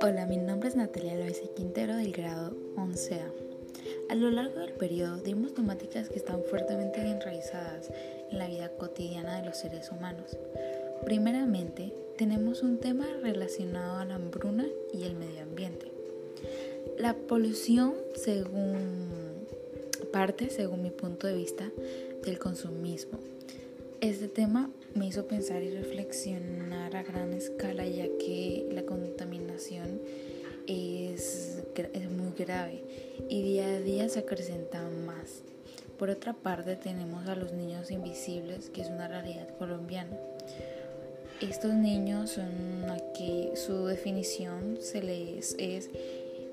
Hola, mi nombre es Natalia Loaiza Quintero del grado 11A. A lo largo del periodo dimos temáticas que están fuertemente enraizadas en la vida cotidiana de los seres humanos. Primeramente, tenemos un tema relacionado a la hambruna y el medio ambiente. La polución, según parte, según mi punto de vista, del consumismo. Este tema me hizo pensar y reflexionar a gran escala ya que la contaminación es, es muy grave y día a día se acrecenta más. Por otra parte tenemos a los niños invisibles, que es una realidad colombiana. Estos niños son aquí, su definición se les es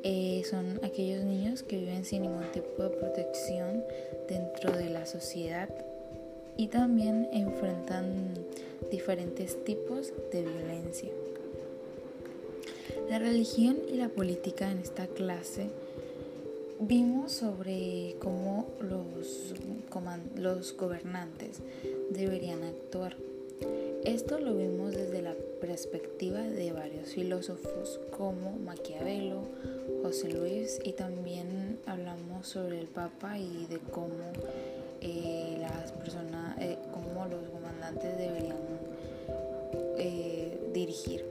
eh, son aquellos niños que viven sin ningún tipo de protección dentro de la sociedad y también enfrentan diferentes tipos de violencia. La religión y la política en esta clase vimos sobre cómo los, los gobernantes deberían actuar. Esto lo vimos desde la perspectiva de varios filósofos como Maquiavelo, José Luis y también hablamos sobre el Papa y de cómo eh, las personas, eh, los comandantes deberían eh, dirigir.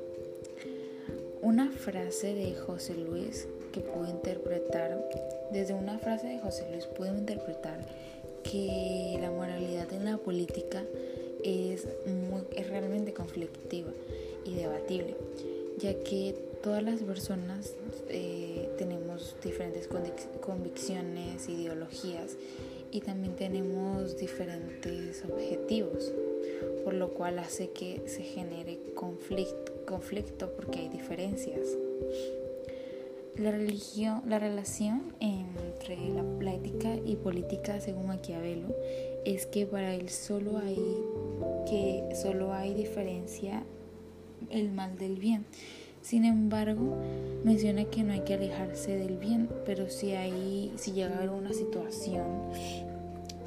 Una frase de José Luis que puedo interpretar, desde una frase de José Luis puedo interpretar que la moralidad en la política es, es realmente conflictiva y debatible, ya que todas las personas eh, tenemos diferentes convicciones, ideologías y también tenemos diferentes objetivos, por lo cual hace que se genere conflicto, porque hay diferencias. La religión, la relación entre la, ética y política, según Maquiavelo, es que para él solo hay que solo hay diferencia el mal del bien. Sin embargo, menciona que no hay que alejarse del bien, pero si hay, si llega a haber una situación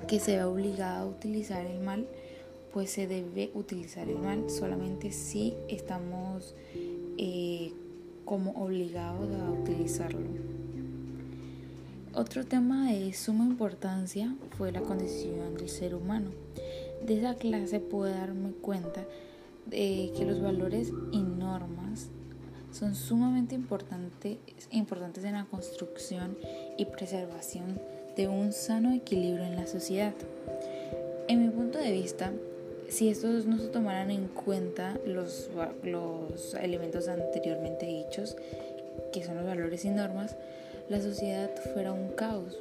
que se ve obligada a utilizar el mal, pues se debe utilizar el mal solamente si estamos eh, como obligados a utilizarlo. Otro tema de suma importancia fue la condición del ser humano. De esa clase pude darme cuenta de que los valores y normas son sumamente importantes en la construcción y preservación de un sano equilibrio en la sociedad. En mi punto de vista, si estos no se tomaran en cuenta los, los elementos anteriormente dichos, que son los valores y normas, la sociedad fuera un caos,